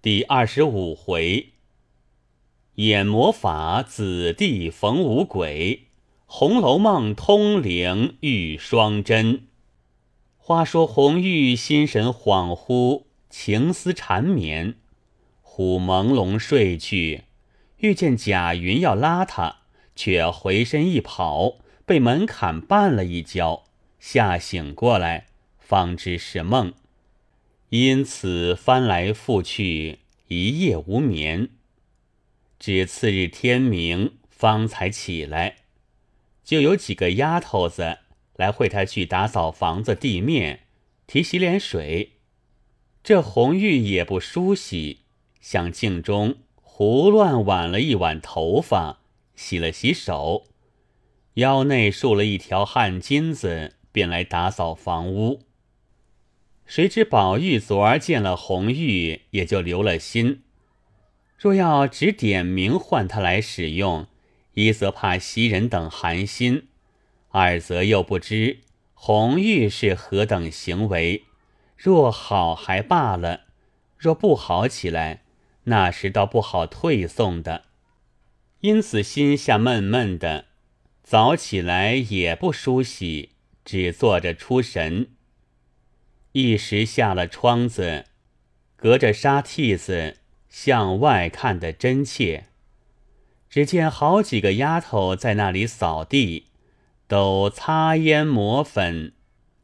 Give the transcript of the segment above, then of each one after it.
第二十五回，演魔法子弟逢五鬼，《红楼梦》通灵遇双真。话说红玉心神恍惚，情思缠绵，忽朦胧睡去，遇见贾云要拉他，却回身一跑，被门槛绊了一跤，吓醒过来，方知是梦。因此翻来覆去，一夜无眠。至次日天明，方才起来，就有几个丫头子来会他去打扫房子地面，提洗脸水。这红玉也不梳洗，向镜中胡乱挽了一挽头发，洗了洗手，腰内束了一条汗巾子，便来打扫房屋。谁知宝玉昨儿见了红玉，也就留了心。若要只点名唤他来使用，一则怕袭人等寒心，二则又不知红玉是何等行为。若好还罢了，若不好起来，那时倒不好退送的。因此心下闷闷的，早起来也不梳洗，只坐着出神。一时下了窗子，隔着纱屉子向外看得真切。只见好几个丫头在那里扫地，都擦烟抹粉、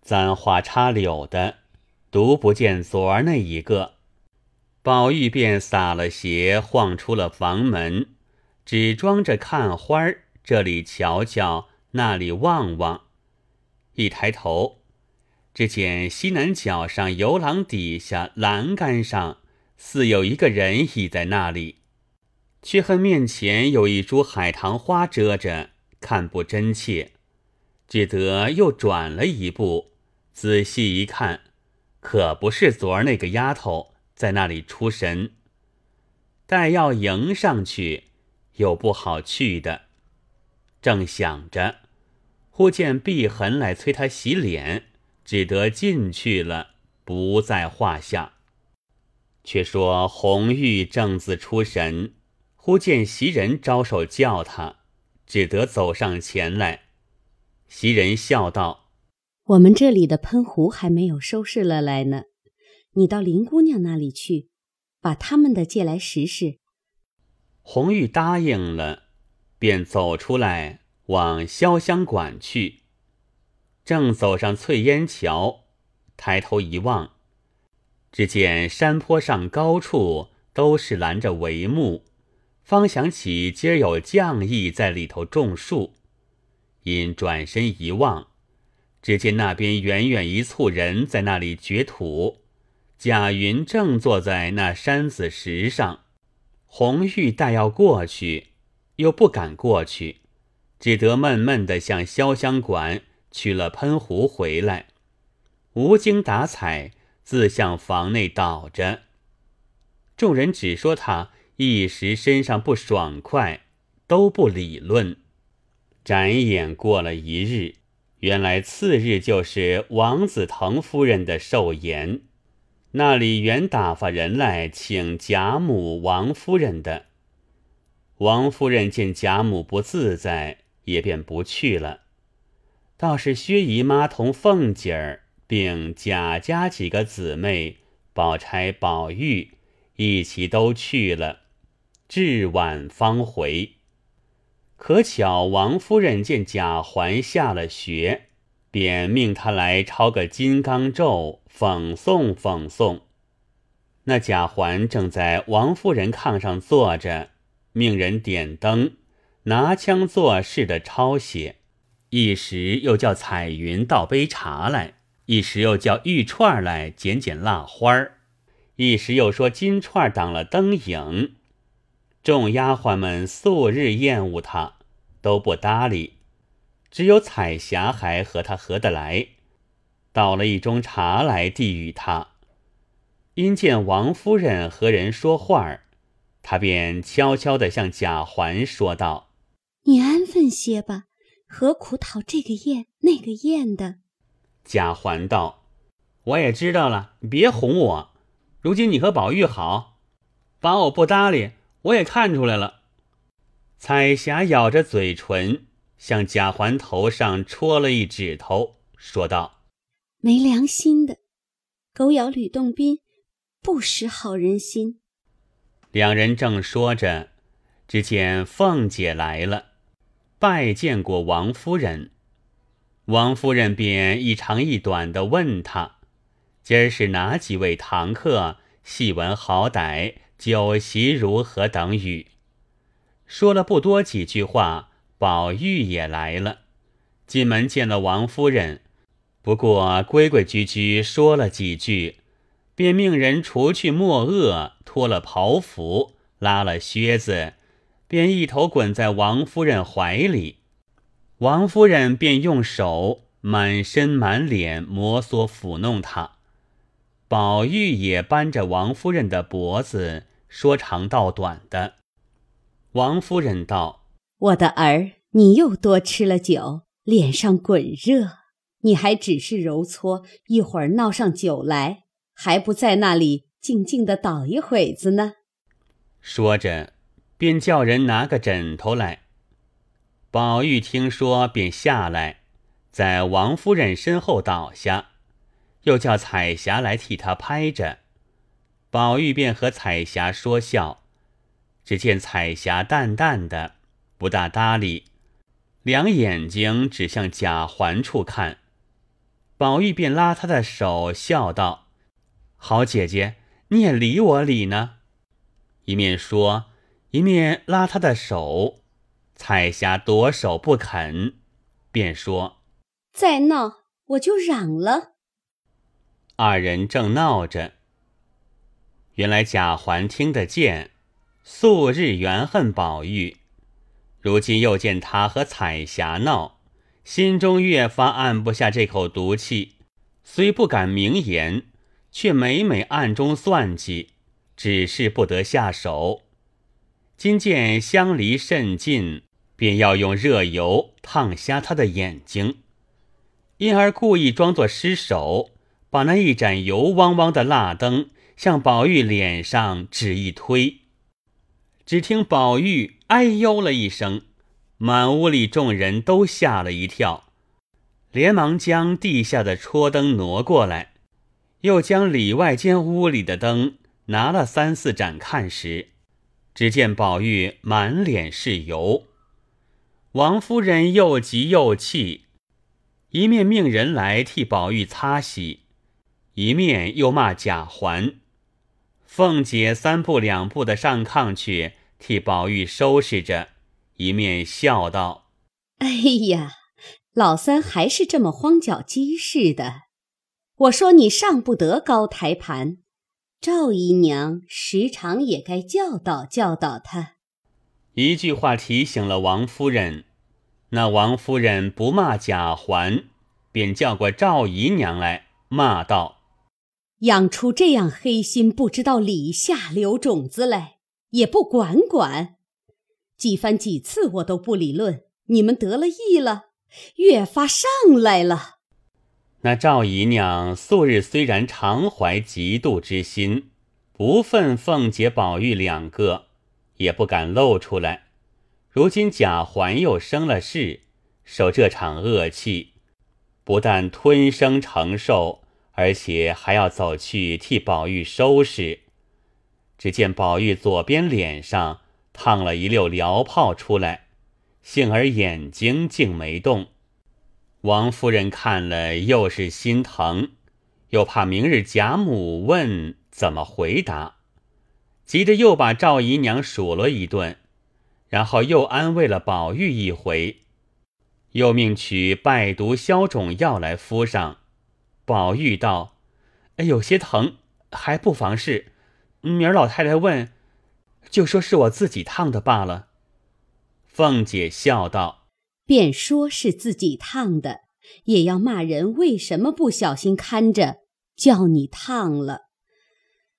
簪花插柳的，独不见昨儿那一个。宝玉便撒了鞋，晃出了房门，只装着看花儿，这里瞧瞧，那里望望。一抬头。只见西南角上游廊底下栏杆上，似有一个人倚在那里，却恨面前有一株海棠花遮着，看不真切，只得又转了一步，仔细一看，可不是昨儿那个丫头在那里出神。待要迎上去，又不好去的，正想着，忽见碧痕来催他洗脸。只得进去了，不在话下。却说红玉正自出神，忽见袭人招手叫他，只得走上前来。袭人笑道：“我们这里的喷壶还没有收拾了来呢，你到林姑娘那里去，把他们的借来试试。”红玉答应了，便走出来往潇湘馆去。正走上翠烟桥，抬头一望，只见山坡上高处都是拦着帷幕，方想起今儿有将役在里头种树，因转身一望，只见那边远远一簇人在那里掘土，贾云正坐在那山子石上，红玉待要过去，又不敢过去，只得闷闷的向潇湘馆。取了喷壶回来，无精打采，自向房内倒着。众人只说他一时身上不爽快，都不理论。转眼过了一日，原来次日就是王子腾夫人的寿筵，那里原打发人来请贾母、王夫人的。王夫人见贾母不自在，也便不去了。倒是薛姨妈同凤姐儿，并贾家几个姊妹，宝钗、宝玉一起都去了，至晚方回。可巧王夫人见贾环下了学，便命他来抄个金刚咒，讽诵讽诵。那贾环正在王夫人炕上坐着，命人点灯，拿枪作势的抄写。一时又叫彩云倒杯茶来，一时又叫玉串来捡捡蜡花儿，一时又说金串挡了灯影。众丫鬟们素日厌恶他，都不搭理，只有彩霞还和他合得来，倒了一盅茶来递与他。因见王夫人和人说话儿，他便悄悄地向贾环说道：“你安分些吧。”何苦讨这个厌那个厌的？贾环道：“我也知道了，别哄我。如今你和宝玉好，把我不搭理，我也看出来了。彩霞咬着嘴唇，向贾环头上戳了一指头，说道：“没良心的，狗咬吕洞宾，不识好人心。”两人正说着，只见凤姐来了，拜见过王夫人。王夫人便一长一短的问她：“今儿是哪几位堂客？细闻好歹，酒席如何？”等语。说了不多几句话，宝玉也来了，进门见了王夫人，不过规规矩矩说了几句，便命人除去墨恶，脱了袍服，拉了靴子，便一头滚在王夫人怀里。王夫人便用手满身满脸摩挲抚弄他，宝玉也扳着王夫人的脖子说长道短的。王夫人道：“我的儿，你又多吃了酒，脸上滚热，你还只是揉搓，一会儿闹上酒来，还不在那里静静的倒一会子呢？”说着，便叫人拿个枕头来。宝玉听说，便下来，在王夫人身后倒下，又叫彩霞来替他拍着。宝玉便和彩霞说笑，只见彩霞淡淡的，不大搭理，两眼睛指向贾环处看。宝玉便拉她的手，笑道：“好姐姐，你也理我理呢。”一面说，一面拉他的手。彩霞夺手不肯，便说：“再闹，我就嚷了。”二人正闹着，原来贾环听得见，素日怨恨宝玉，如今又见他和彩霞闹，心中越发按不下这口毒气，虽不敢明言，却每每暗中算计，只是不得下手。今见相离甚近。便要用热油烫瞎他的眼睛，因而故意装作失手，把那一盏油汪汪的蜡灯向宝玉脸上只一推。只听宝玉“哎呦”了一声，满屋里众人都吓了一跳，连忙将地下的戳灯挪过来，又将里外间屋里的灯拿了三四盏看时，只见宝玉满脸是油。王夫人又急又气，一面命人来替宝玉擦洗，一面又骂贾环。凤姐三步两步的上炕去替宝玉收拾着，一面笑道：“哎呀，老三还是这么慌脚鸡似的。我说你上不得高台盘，赵姨娘时常也该教导教导他。”一句话提醒了王夫人，那王夫人不骂贾环，便叫过赵姨娘来骂道：“养出这样黑心、不知道里下流种子来，也不管管。几番几次我都不理论，你们得了意了，越发上来了。”那赵姨娘素日虽然常怀嫉妒之心，不忿凤姐、宝玉两个。也不敢露出来。如今贾环又生了事，受这场恶气，不但吞声承受，而且还要走去替宝玉收拾。只见宝玉左边脸上烫了一溜燎泡出来，幸而眼睛竟没动。王夫人看了，又是心疼，又怕明日贾母问怎么回答。急得又把赵姨娘数了一顿，然后又安慰了宝玉一回，又命取败毒消肿药来敷上。宝玉道：“有些疼，还不妨事。明儿老太太问，就说是我自己烫的罢了。”凤姐笑道：“便说是自己烫的，也要骂人为什么不小心看着，叫你烫了。”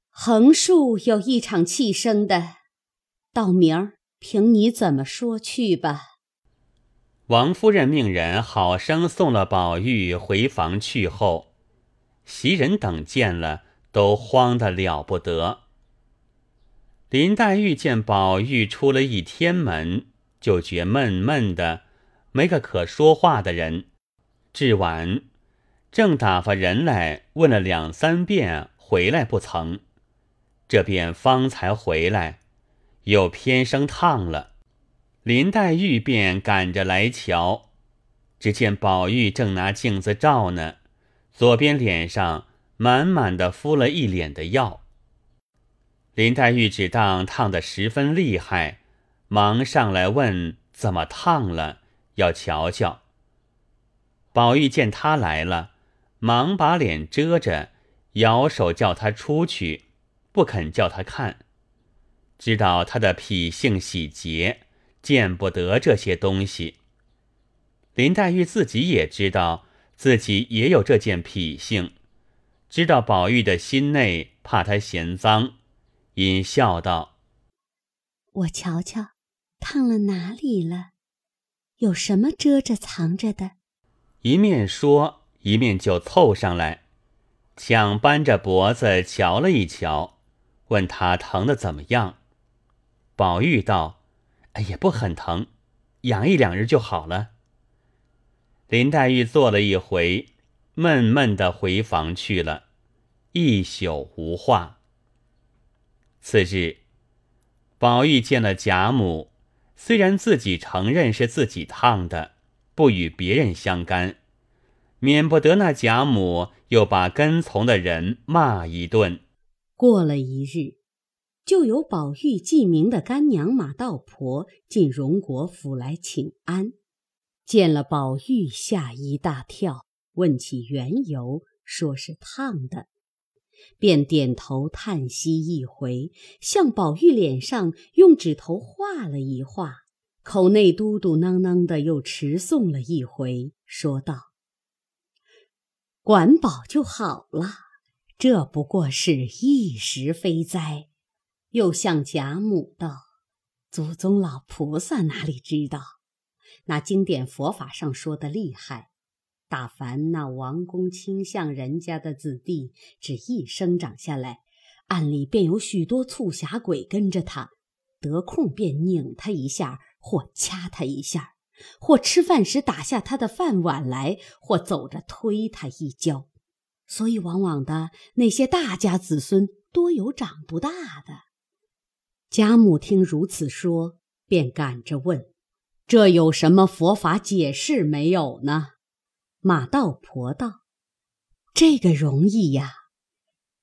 横竖有一场气生的，到明儿凭你怎么说去吧。王夫人命人好生送了宝玉回房去后，袭人等见了都慌得了不得。林黛玉见宝玉出了一天门，就觉闷闷的，没个可说话的人。至晚，正打发人来问了两三遍，回来不曾。这便方才回来，又偏生烫了。林黛玉便赶着来瞧，只见宝玉正拿镜子照呢，左边脸上满满的敷了一脸的药。林黛玉只当烫得十分厉害，忙上来问怎么烫了，要瞧瞧。宝玉见他来了，忙把脸遮着，摇手叫他出去，不肯叫他看，知道他的脾性喜洁，见不得这些东西。林黛玉自己也知道自己也有这件脾性，知道宝玉的心内怕他嫌脏。因笑道：“我瞧瞧，烫了哪里了？有什么遮着藏着的？”一面说，一面就凑上来，抢扳着脖子瞧了一瞧，问他疼的怎么样。宝玉道：“哎呀，不很疼，养一两日就好了。”林黛玉坐了一回，闷闷的回房去了，一宿无话。次日，宝玉见了贾母，虽然自己承认是自己烫的，不与别人相干，免不得那贾母又把跟从的人骂一顿。过了一日，就有宝玉记名的干娘马道婆进荣国府来请安，见了宝玉，吓一大跳，问起缘由，说是烫的。便点头叹息一回，向宝玉脸上用指头画了一画，口内嘟嘟囔囔的又持诵了一回，说道：“管饱就好了，这不过是一时非灾。”又向贾母道：“祖宗老菩萨哪里知道，那经典佛法上说的厉害。”大凡那王公卿相人家的子弟，只一生长下来，暗里便有许多促狭鬼跟着他，得空便拧他一下，或掐他一下，或吃饭时打下他的饭碗来，或走着推他一跤。所以往往的那些大家子孙，多有长不大的。贾母听如此说，便赶着问：“这有什么佛法解释没有呢？”马道婆道：“这个容易呀，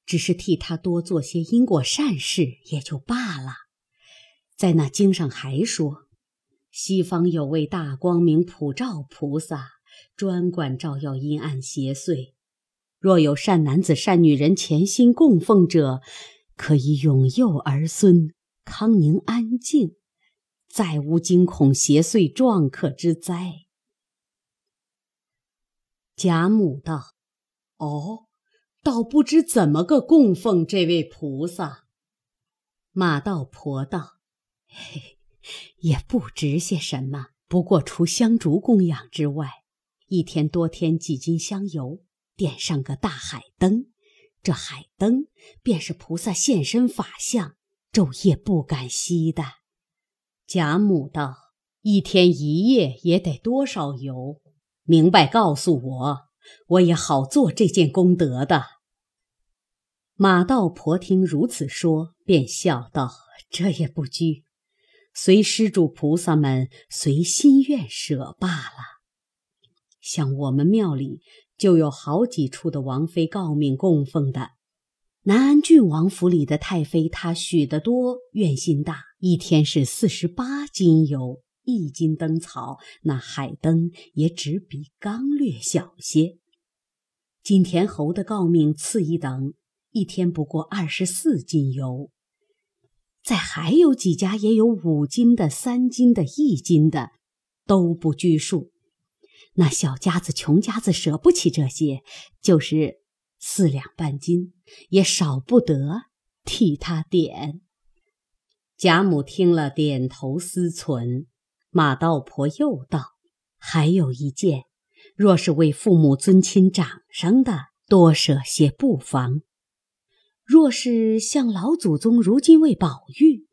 只是替他多做些因果善事也就罢了。在那经上还说，西方有位大光明普照菩萨，专管照耀阴暗邪祟。若有善男子、善女人潜心供奉者，可以永佑儿孙，康宁安静，再无惊恐邪祟撞客之灾。”贾母道：“哦，倒不知怎么个供奉这位菩萨。”马道婆道：“嘿，也不值些什么，不过除香烛供养之外，一天多添几斤香油，点上个大海灯，这海灯便是菩萨现身法相，昼夜不敢熄的。”贾母道：“一天一夜也得多少油？”明白，告诉我，我也好做这件功德的。马道婆听如此说，便笑道：“这也不拘，随施主菩萨们随心愿舍罢了。像我们庙里就有好几处的王妃诰命供奉的，南安郡王府里的太妃，她许得多，愿心大，一天是四十八斤油。”一斤灯草，那海灯也只比缸略小些。金田侯的诰命次一等，一天不过二十四斤油。再还有几家也有五斤的、三斤的、一斤的，都不拘数。那小家子、穷家子舍不起这些，就是四两半斤，也少不得替他点。贾母听了，点头思忖。马道婆又道：“还有一件，若是为父母尊亲长生的，多舍些不妨；若是像老祖宗如今为宝玉，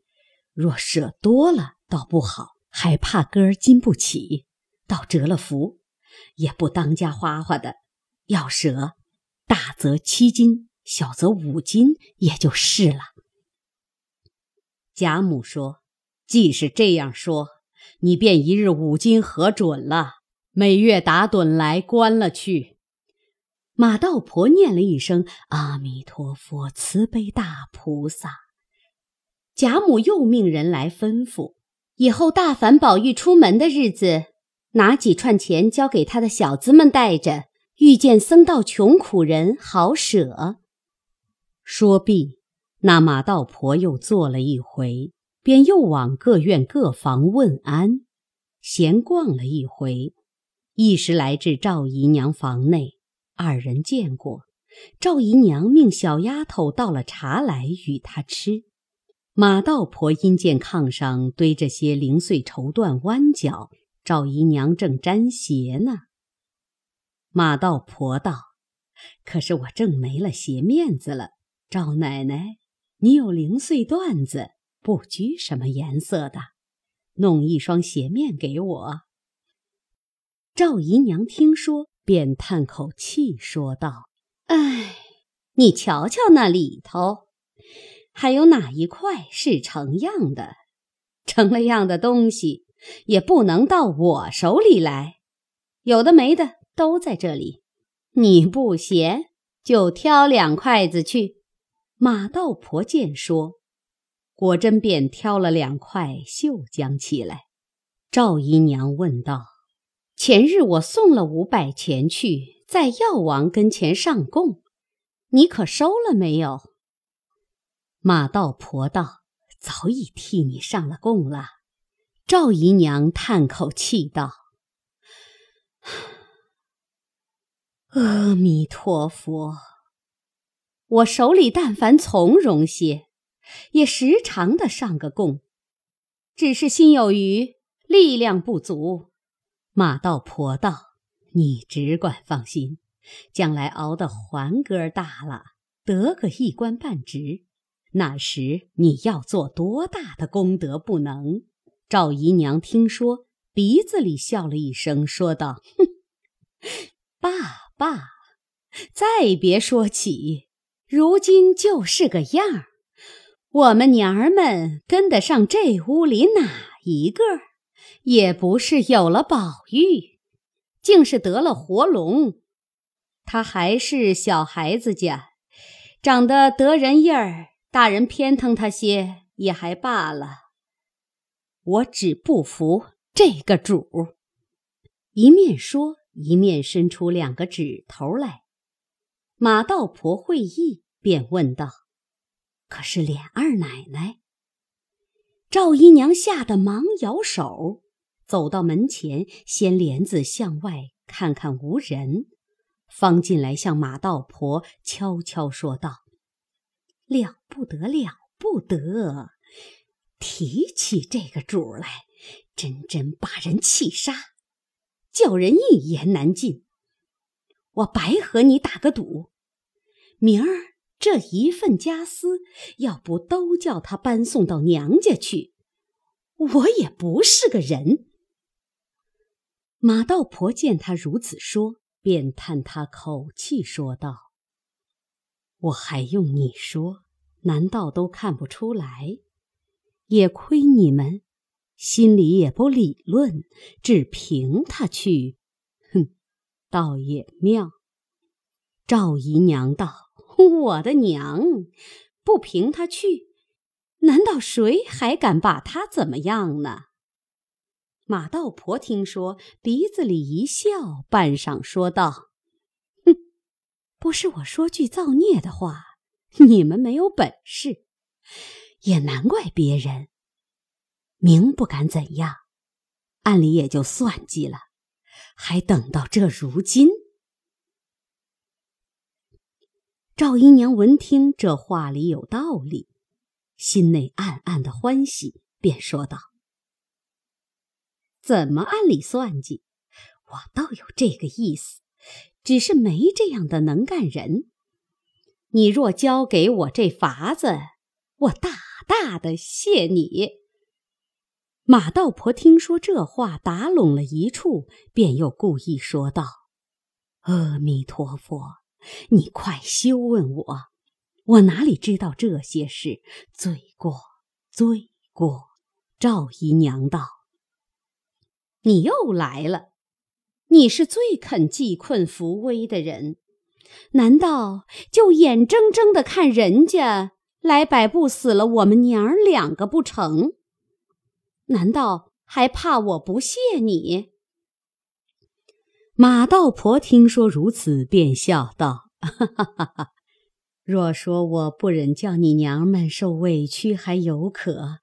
若舍多了倒不好，还怕哥儿经不起，倒折了福，也不当家花花的。要舍，大则七斤，小则五斤，也就是了。贾母说：“既是这样说，你便一日五斤核准了，每月打盹来关了去。”马道婆念了一声“阿弥陀佛，慈悲大菩萨”。贾母又命人来吩咐，以后大凡宝玉出门的日子，拿几串钱交给他的小子们带着，遇见僧道穷苦人，好舍。说毕，那马道婆又做了一回，便又往各院各房问安，闲逛了一回，一时来至赵姨娘房内。二人见过，赵姨娘命小丫头倒了茶来与他吃。马道婆因见炕上堆着些零碎绸缎弯角，赵姨娘正沾鞋呢。马道婆道：“可是我正没了鞋面子了。赵奶奶，你有零碎缎子，不拘什么颜色的，弄一双鞋面给我。”赵姨娘听说。便叹口气说道：“哎，你瞧瞧那里头，还有哪一块是成样的？成了样的东西，也不能到我手里来。有的没的都在这里。你不嫌，就挑两筷子去。”马道婆见说，果真便挑了两块绣将起来。赵姨娘问道。前日我送了五百钱去，在药王跟前上供，你可收了没有？马道婆道：“早已替你上了供了。”赵姨娘叹口气道：“阿弥陀佛，我手里但凡从容些，也时常的上个供，只是心有余，力量不足。”马道婆道：“你只管放心，将来熬得环哥大了，得个一官半职，那时你要做多大的功德不能？”赵姨娘听说，鼻子里笑了一声，说道：“哼，爸爸，再别说起，如今就是个样儿。我们娘儿们跟得上这屋里哪一个？”也不是有了宝玉，竟是得了活龙。他还是小孩子家，长得得人意儿，大人偏疼他些也还罢了。我只不服这个主。一面说，一面伸出两个指头来。马道婆会意，便问道：“可是琏二奶奶？”赵姨娘吓得忙摇手。走到门前，掀帘子向外看看无人，方进来向马道婆悄悄说道：“了不得，了不得！提起这个主来，真真把人气杀，叫人一言难尽。我白和你打个赌，明儿这一份家私，要不都叫他搬送到娘家去，我也不是个人。”马道婆见他如此说，便叹他口气，说道：“我还用你说，难道都看不出来？也亏你们心里也不理论，只凭他去，哼，倒也妙。”赵姨娘道：“我的娘，不凭他去，难道谁还敢把他怎么样呢？”马道婆听说，鼻子里一笑，半晌说道：“哼，不是我说句造孽的话，你们没有本事，也难怪别人。明不敢怎样，暗里也就算计了，还等到这如今。”赵姨娘闻听这话里有道理，心内暗暗的欢喜，便说道。怎么按理算计？我倒有这个意思，只是没这样的能干人。你若教给我这法子，我大大的谢你。”马道婆听说这话打拢了一处，便又故意说道：“阿弥陀佛，你快休问我，我哪里知道这些事？罪过，罪过。”赵姨娘道：“你又来了，你是最肯济困扶危的人，难道就眼睁睁的看人家来摆布死了我们娘儿两个不成？”难道还怕我不谢你？马道婆听说如此，便笑道：“哈哈哈哈若说我不忍叫你娘们受委屈，还有可；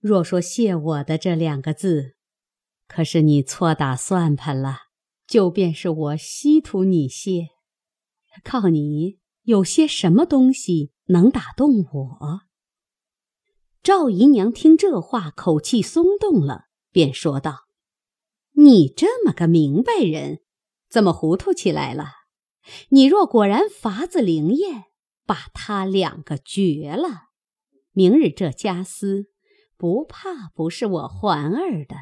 若说谢我的这两个字，可是你错打算盘了。就便是我稀图你谢，靠你有些什么东西能打动我？”赵姨娘听这话，口气松动了，便说道：“你这么个明白人，怎么糊涂起来了？你若果然法子灵验，把他两个绝了，明日这家私不怕不是我环儿的。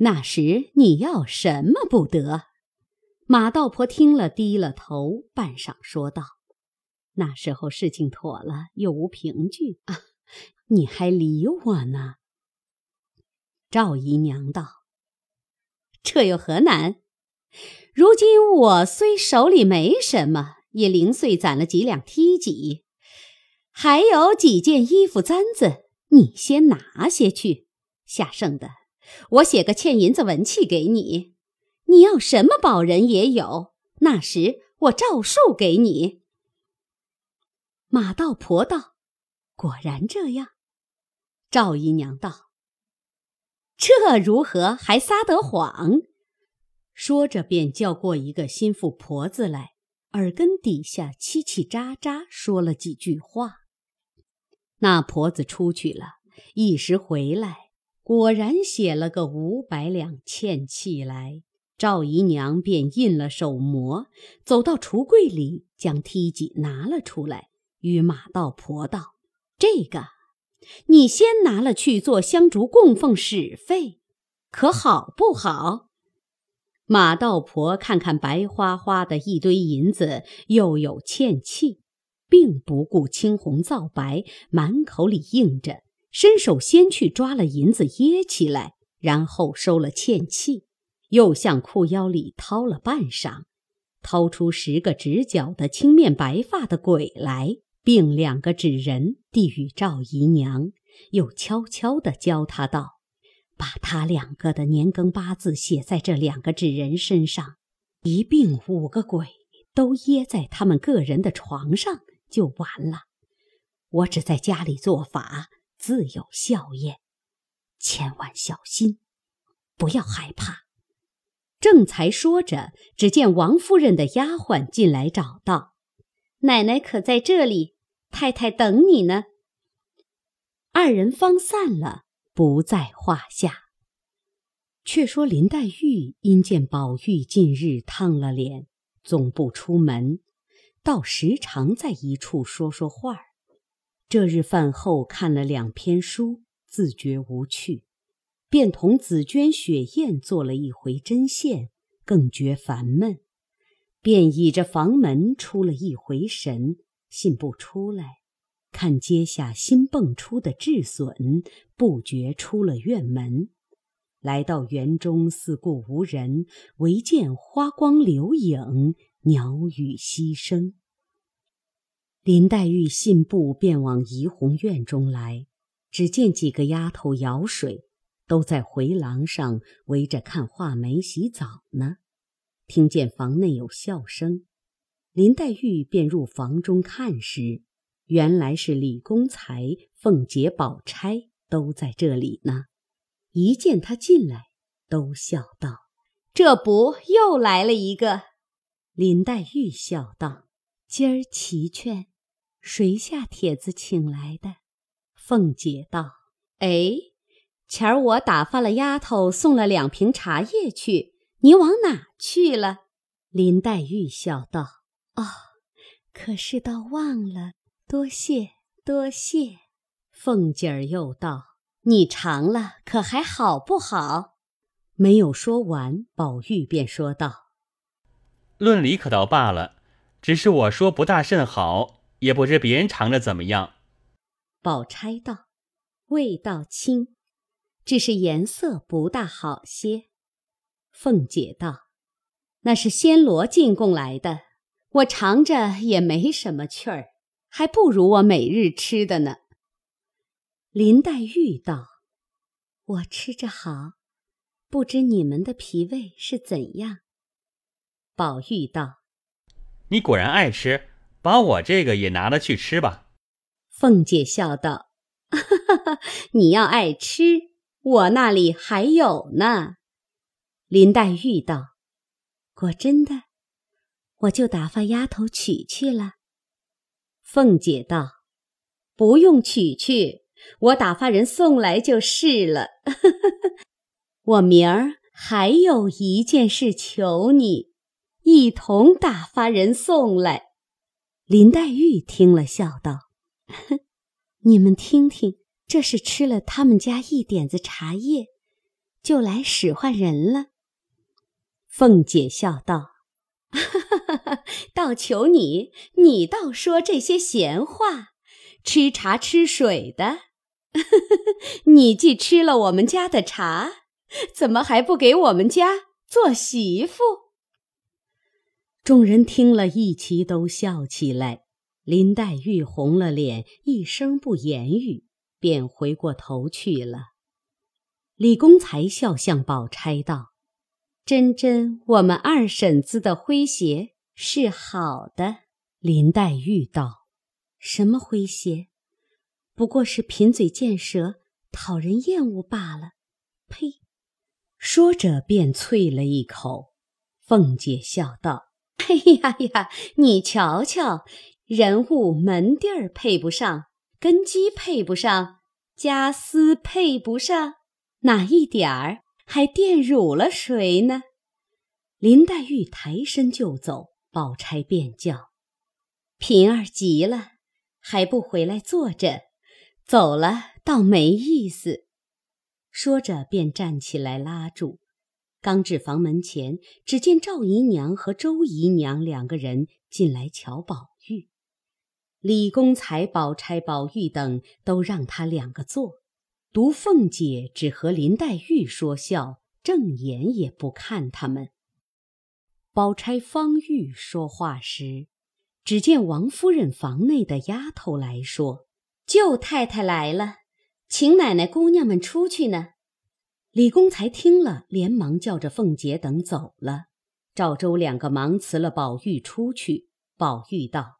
那时你要什么不得？”马道婆听了，低了头，半晌说道：“那时候事情妥了，又无凭据啊。”你还理我呢？赵姨娘道：“这又何难？如今我虽手里没什么，也零碎攒了几两梯级，还有几件衣服簪子，你先拿些去。下剩的，我写个欠银子文契给你。你要什么保人也有，那时我照数给你。”马道婆道：“果然这样。”赵姨娘道：“这如何还撒得谎？”说着，便叫过一个心腹婆子来，耳根底下叽叽喳喳说了几句话。那婆子出去了，一时回来，果然写了个五百两欠契来。赵姨娘便印了手模，走到橱柜里，将梯级拿了出来，与马道婆道：“这个。”你先拿了去做香烛供奉使费，可好不好？马道婆看看白花花的一堆银子，又有欠气，并不顾青红皂白，满口里应着，伸手先去抓了银子掖起来，然后收了欠气，又向裤腰里掏了半晌，掏出十个直角的青面白发的鬼来。并两个纸人递与赵姨娘，又悄悄地教她道：“把他两个的年庚八字写在这两个纸人身上，一并五个鬼都掖在他们个人的床上就完了。我只在家里做法，自有效验，千万小心，不要害怕。”正才说着，只见王夫人的丫鬟进来找道：“奶奶可在这里？”太太等你呢。二人方散了，不在话下。却说林黛玉因见宝玉近日烫了脸，总不出门，倒时常在一处说说话儿。这日饭后看了两篇书，自觉无趣，便同紫鹃、雪雁做了一回针线，更觉烦闷，便倚着房门出了一回神。信不出来，看阶下新蹦出的稚笋，不觉出了院门，来到园中，四顾无人，唯见花光流影，鸟语溪声。林黛玉信步便往怡红院中来，只见几个丫头舀水，都在回廊上围着看画眉洗澡呢。听见房内有笑声。林黛玉便入房中看时，原来是李公才、凤姐、宝钗都在这里呢。一见他进来，都笑道：“这不又来了一个？”林黛玉笑道：“今儿齐全，谁下帖子请来的？”凤姐道：“哎，前儿我打发了丫头送了两瓶茶叶去，你往哪去了？”林黛玉笑道。哦，可是倒忘了，多谢多谢。凤姐儿又道：“你尝了，可还好不好？”没有说完，宝玉便说道：“论理可倒罢了，只是我说不大甚好，也不知别人尝着怎么样。”宝钗道：“味道轻，只是颜色不大好些。”凤姐道：“那是暹罗进贡来的，我尝着也没什么趣儿，还不如我每日吃的呢。”林黛玉道：“我吃着好，不知你们的脾胃是怎样。”宝玉道：“你果然爱吃，把我这个也拿了去吃吧。”凤姐笑道：“哈哈，你要爱吃，我那里还有呢。”林黛玉道：“果真的，我就打发丫头取去了。”凤姐道：“不用取去，我打发人送来就是了。我明儿还有一件事求你，一同打发人送来。”林黛玉听了，笑道：“ 你们听听，这是吃了他们家一点子茶叶，就来使唤人了。”凤姐笑道：“哈 哈倒求你，你倒说这些闲话，吃茶吃水的。你既吃了我们家的茶，怎么还不给我们家做媳妇？”众人听了一齐都笑起来。林黛玉红了脸，一声不言语，便回过头去了。李公才笑向宝钗道。真真，我们二婶子的诙谐是好的。林黛玉道：“什么诙谐？不过是贫嘴贱舌，讨人厌恶罢了。”呸！说着便啐了一口。凤姐笑道：“哎呀呀，你瞧瞧，人物门第儿配不上，根基配不上，家私配不上，哪一点儿？”还玷辱了谁呢？林黛玉抬身就走，宝钗便叫：“平儿急了，还不回来坐着？走了倒没意思。”说着便站起来拉住。刚至房门前，只见赵姨娘和周姨娘两个人进来瞧宝玉。李公才、宝钗、宝玉等都让他两个坐。独凤姐只和林黛玉说笑，正眼也不看他们。宝钗、方玉说话时，只见王夫人房内的丫头来说：“舅太太来了，请奶奶、姑娘们出去呢。”李公才听了，连忙叫着凤姐等走了。赵州两个忙辞了宝玉出去。宝玉道：“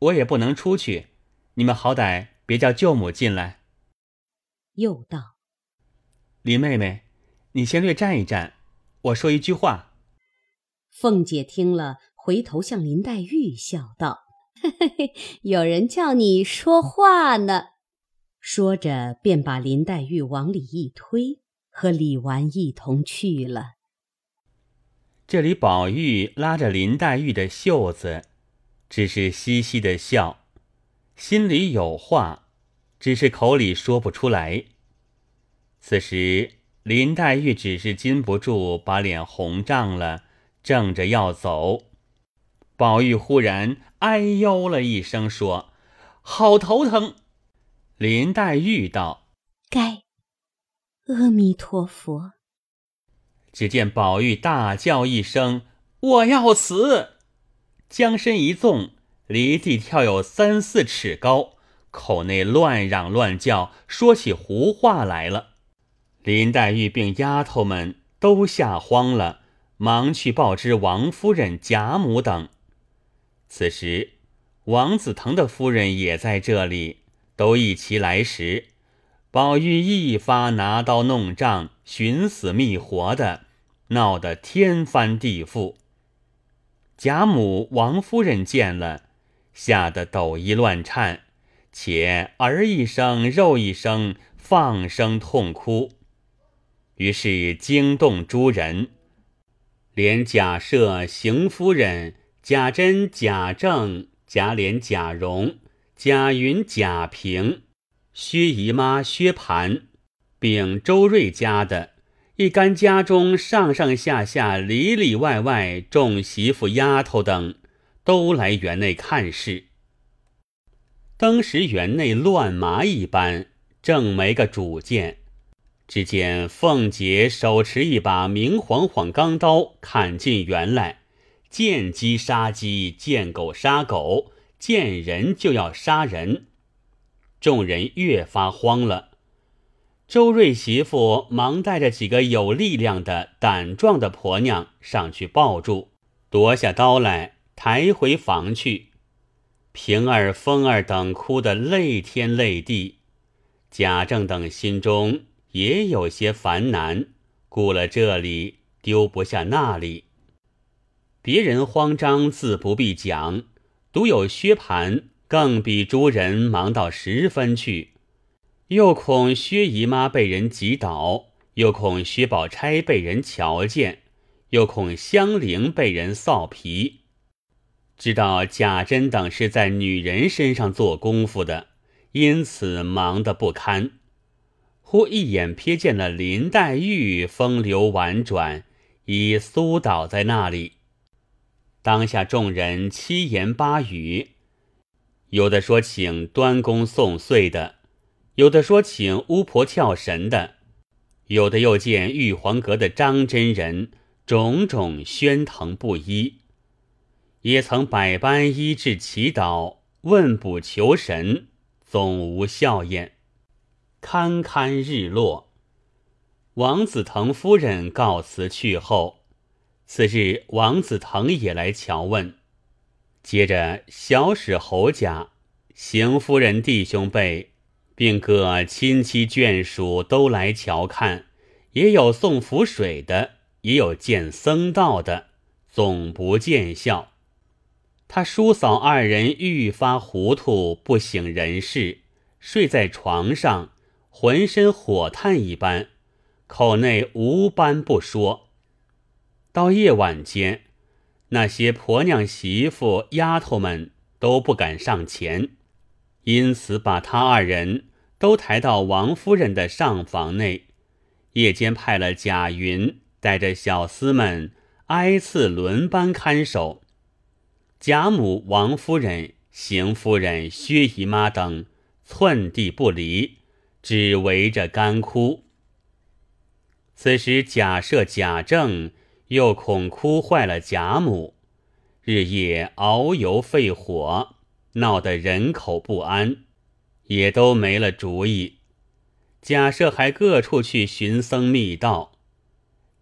我也不能出去，你们好歹别叫舅母进来。”又道：“林妹妹，你先略站一站，我说一句话。”凤姐听了，回头向林黛玉笑道：“嘿嘿嘿，有人叫你说话呢。”说着，便把林黛玉往里一推，和李纨一同去了。这里宝玉拉着林黛玉的袖子，只是嘻嘻的笑，心里有话。只是口里说不出来。此时林黛玉只是禁不住把脸红涨了，正着要走，宝玉忽然哎呦了一声，说：“好头疼。”林黛玉道：“该，阿弥陀佛。”只见宝玉大叫一声：“我要死！”将身一纵，离地跳有三四尺高。口内乱嚷乱叫，说起胡话来了。林黛玉并丫头们都吓慌了，忙去报知王夫人、贾母等。此时王子腾的夫人也在这里，都一齐来时，宝玉一发拿刀弄杖，寻死觅活的，闹得天翻地覆。贾母、王夫人见了，吓得抖衣乱颤。且儿一声，肉一声，放声痛哭，于是惊动诸人，连贾赦、邢夫人、贾珍、贾政、贾琏、贾蓉、贾云、贾平、薛姨妈、薛蟠，并周瑞家的一干家中上上下下、里里外外众媳妇、丫头等，都来园内看事。当时园内乱麻一般，正没个主见。只见凤姐手持一把明晃晃钢刀，砍进园来，见鸡杀鸡，见狗杀狗，见人就要杀人。众人越发慌了。周瑞媳妇忙带着几个有力量的、胆壮的婆娘上去抱住，夺下刀来，抬回房去。平儿、凤儿等哭得泪天泪地，贾政等心中。也有些烦难，顾了这里，丢不下那里。别人慌张自不必讲，独有薛蟠更比诸人忙到十分去，又恐薛姨妈被人挤倒，又恐薛宝钗被人瞧见，又恐香菱被人臊皮。知道贾珍等是在女人身上做功夫的，因此忙得不堪。忽一眼瞥见了林黛玉风流婉转，已苏倒在那里。当下众人七言八语，有的说请端公送岁的，有的说请巫婆跳神的，有的又见玉皇阁的张真人，种种喧腾不一，也曾百般医治祈祷、问卜求神，总无效验。堪堪日落，王子腾夫人告辞去后，次日王子腾也来瞧问。接着小史侯家、邢夫人弟兄辈，并各亲戚眷属都来瞧看，也有送符水的，也有见僧道的，总不见效。他叔嫂二人愈发糊涂，不省人事，睡在床上。浑身火炭一般，口内无般不说。到夜晚间，那些婆娘、媳妇、丫头们都不敢上前，因此把他二人都抬到王夫人的上房内。夜间派了贾云带着小厮们挨次轮班看守。贾母、王夫人、邢夫人、薛姨妈等寸地不离。只围着干哭。此时贾赦、贾政又恐哭坏了贾母，日夜熬油费火，闹得人口不安，也都没了主意。贾赦还各处去寻僧觅道，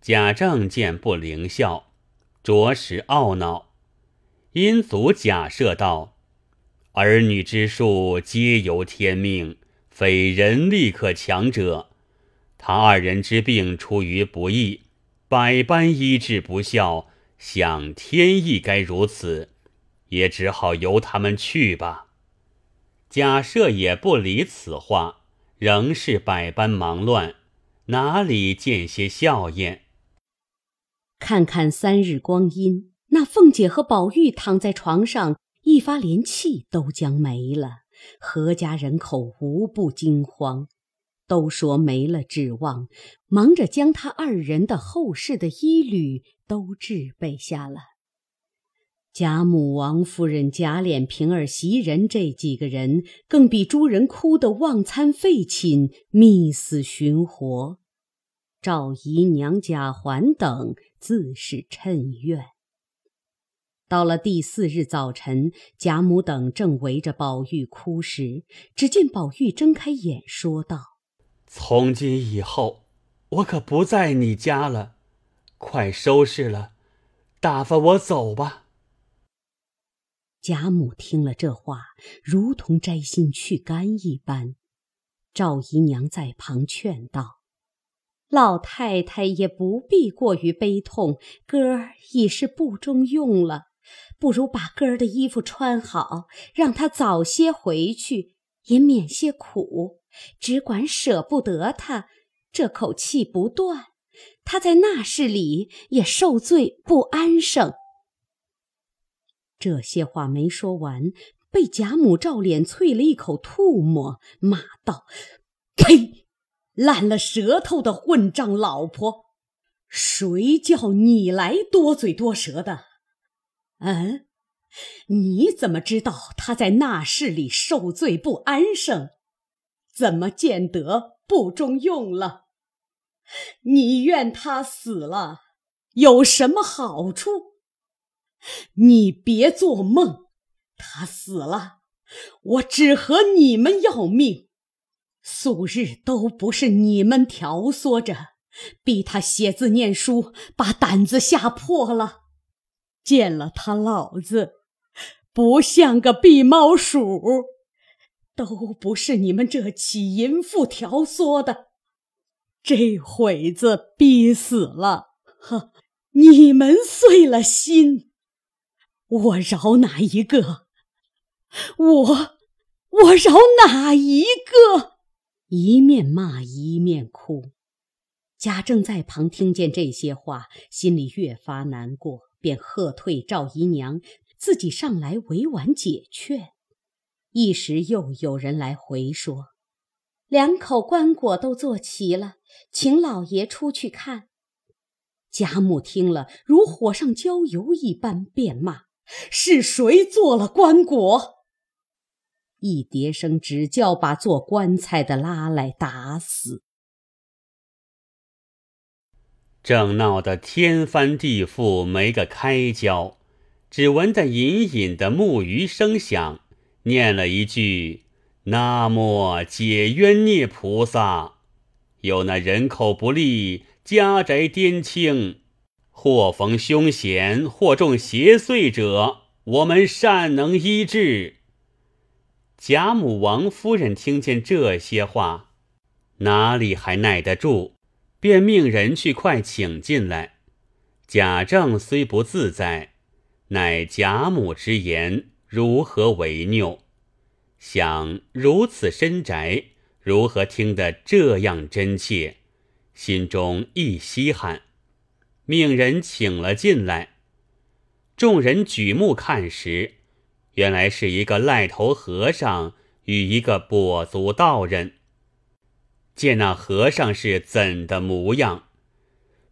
贾政见不灵效，着实懊恼，因阻贾赦道：“儿女之术皆由天命。”非人力可强者，他二人之病出于不义，百般医治不效，想天意该如此，也只好由他们去吧。贾赦也不理此话，仍是百般忙乱，哪里见些笑颜？看看三日光阴，那凤姐和宝玉躺在床上，一发连气都将没了。何家人口无不惊慌，都说没了指望，忙着将他二人的后事的衣履都置备下了。贾母、王夫人、贾琏、平儿、袭人这几个人，更比诸人哭得忘餐废寝、觅死寻活。赵姨娘、贾环等自是趁怨。到了第四日早晨，贾母等正围着宝玉哭时，只见宝玉睁开眼，说道：“从今以后，我可不在你家了，快收拾了，打发我走吧。”贾母听了这话，如同摘心去肝一般。赵姨娘在旁劝道：“老太太也不必过于悲痛，哥儿已是不中用了。”不如把哥儿的衣服穿好，让他早些回去，也免些苦。只管舍不得他，这口气不断，他在那世里也受罪不安生。这些话没说完，被贾母照脸啐了一口唾沫，骂道：“呸！烂了舌头的混账老婆！谁叫你来多嘴多舌的？嗯，你怎么知道他在那室里受罪不安生？怎么见得不中用了？你怨他死了有什么好处？你别做梦，他死了，我只和你们要命。素日都不是你们挑唆着，逼他写字念书，把胆子吓破了。见了他老子，不像个避猫鼠，都不是你们这起淫妇挑唆的。这会子逼死了，呵，你们碎了心，我饶哪一个？我我饶哪一个？一面骂一面哭。贾政在旁听见这些话，心里越发难过。便喝退赵姨娘，自己上来委婉解劝。一时又有人来回说，两口棺椁都做齐了，请老爷出去看。贾母听了，如火上浇油一般，便骂：“是谁做了棺椁？”一叠声只叫把做棺材的拉来打死。正闹得天翻地覆，没个开交，只闻得隐隐的木鱼声响，念了一句“南无解冤孽菩萨”，有那人口不利、家宅颠倾、或逢凶险、或中邪祟者，我们善能医治。贾母、王夫人听见这些话，哪里还耐得住？便命人去快请进来。贾政虽不自在，乃贾母之言，如何为拗？想如此深宅，如何听得这样真切？心中一稀罕，命人请了进来。众人举目看时，原来是一个癞头和尚与一个跛足道人。见那和尚是怎的模样？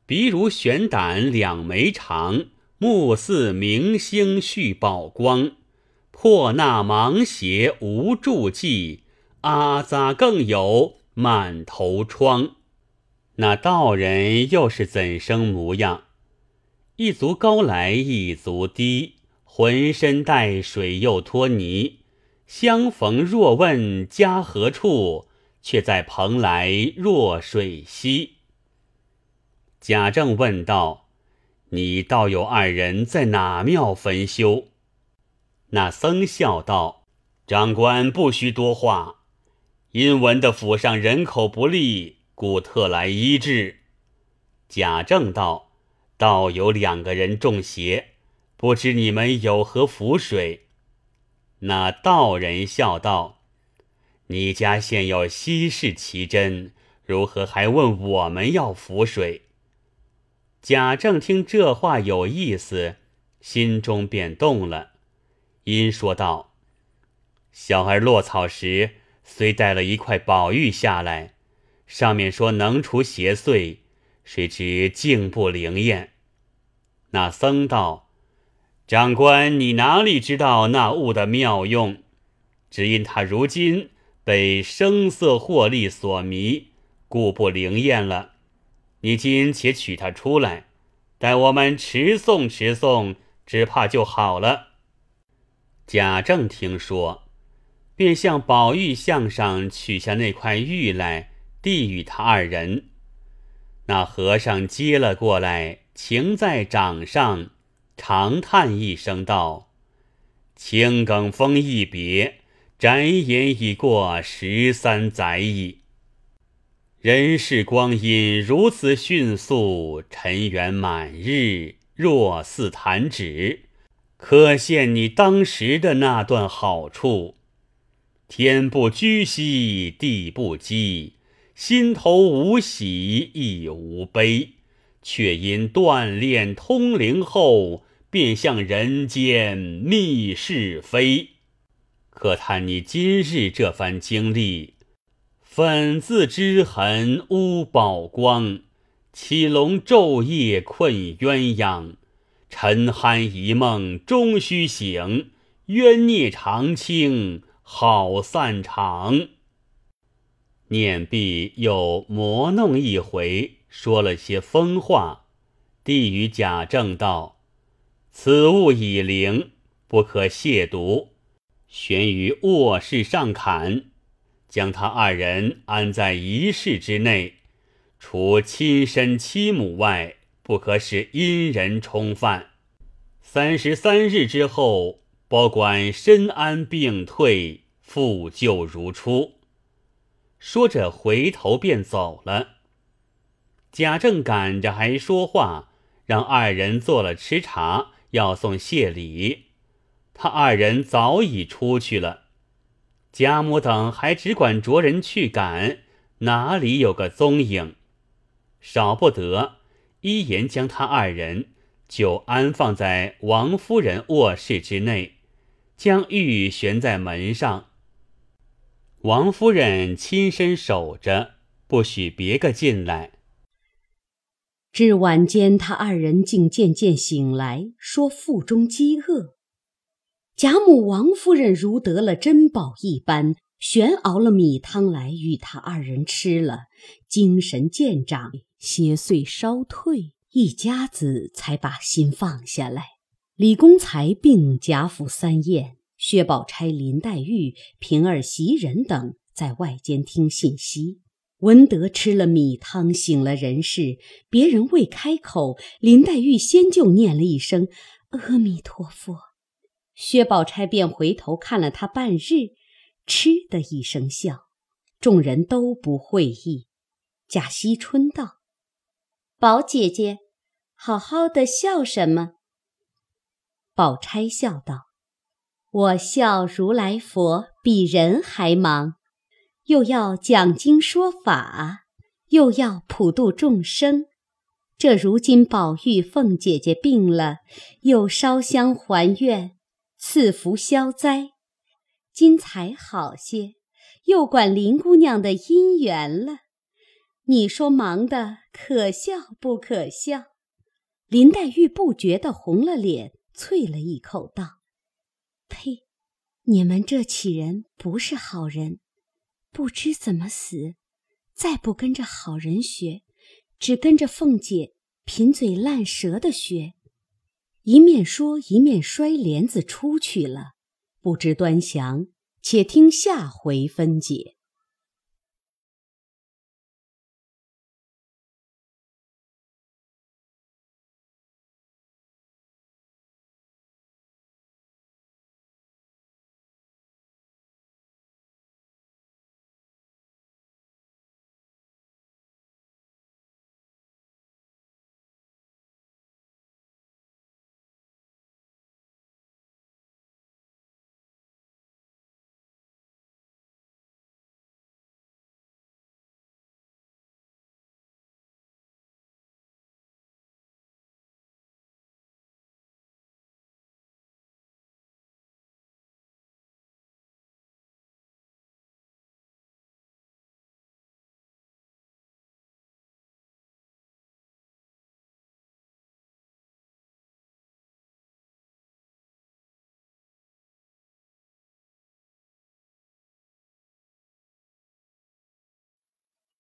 鼻如悬胆，两眉长，目似明星续宝光。破那芒鞋无助迹，阿扎更有满头疮。那道人又是怎生模样？一足高来一足低，浑身带水又脱泥。相逢若问家何处？却在蓬莱若水西。贾政问道：“你道有二人在哪庙焚修？”那僧笑道：“长官不须多话，因闻的府上人口不利，故特来医治。”贾政道：“道有两个人中邪，不知你们有何符水？”那道人笑道。你家现有稀世奇珍，如何还问我们要符水？贾政听这话有意思，心中便动了，因说道：“小儿落草时虽带了一块宝玉下来，上面说能除邪祟，谁知竟不灵验。”那僧道：“长官，你哪里知道那物的妙用？只因他如今。”被声色获利所迷，故不灵验了。你今且取他出来，待我们持诵持诵，只怕就好了。贾政听说，便向宝玉项上取下那块玉来，递与他二人。那和尚接了过来，擎在掌上，长叹一声道：“青埂峰一别。”转眼已过十三载矣，人世光阴如此迅速，尘缘满日，若似弹指，可见你当时的那段好处。天不居兮，地不积，心头无喜亦无悲，却因锻炼通灵后，便向人间觅是非。可叹你今日这番经历，粉字之痕污宝光，起龙昼夜困鸳鸯。沉酣一梦终须醒，冤孽长青好散场。念毕又磨弄一回，说了些疯话，递与贾政道：“此物已灵，不可亵渎。”悬于卧室上坎，将他二人安在一室之内，除亲生妻母外，不可使阴人冲犯。三十三日之后，保管身安病退，复旧如初。说着，回头便走了。贾政赶着还说话，让二人做了吃茶，要送谢礼。他二人早已出去了，贾母等还只管着人去赶，哪里有个踪影？少不得一言将他二人就安放在王夫人卧室之内，将玉悬在门上。王夫人亲身守着，不许别个进来。至晚间，他二人竟渐渐醒来，说腹中饥饿。贾母、王夫人如得了珍宝一般，旋熬了米汤来与他二人吃了，精神渐长，邪祟稍退，一家子才把心放下来。李公才并贾府三宴，薛宝钗、林黛玉、平儿、袭人等在外间听信息，闻得吃了米汤，醒了人事，别人未开口，林黛玉先就念了一声“阿弥陀佛”。薛宝钗便回头看了他半日，嗤的一声笑，众人都不会意。贾惜春道：“宝姐姐，好好的笑什么？”宝钗笑道：“我笑如来佛比人还忙，又要讲经说法，又要普度众生。这如今宝玉、凤姐姐病了，又烧香还愿。”赐福消灾，今才好些，又管林姑娘的姻缘了。你说忙的可笑不可笑？林黛玉不觉得红了脸，啐了一口道：“呸！你们这起人不是好人，不知怎么死，再不跟着好人学，只跟着凤姐贫嘴烂舌的学。”一面说，一面摔帘子出去了。不知端详，且听下回分解。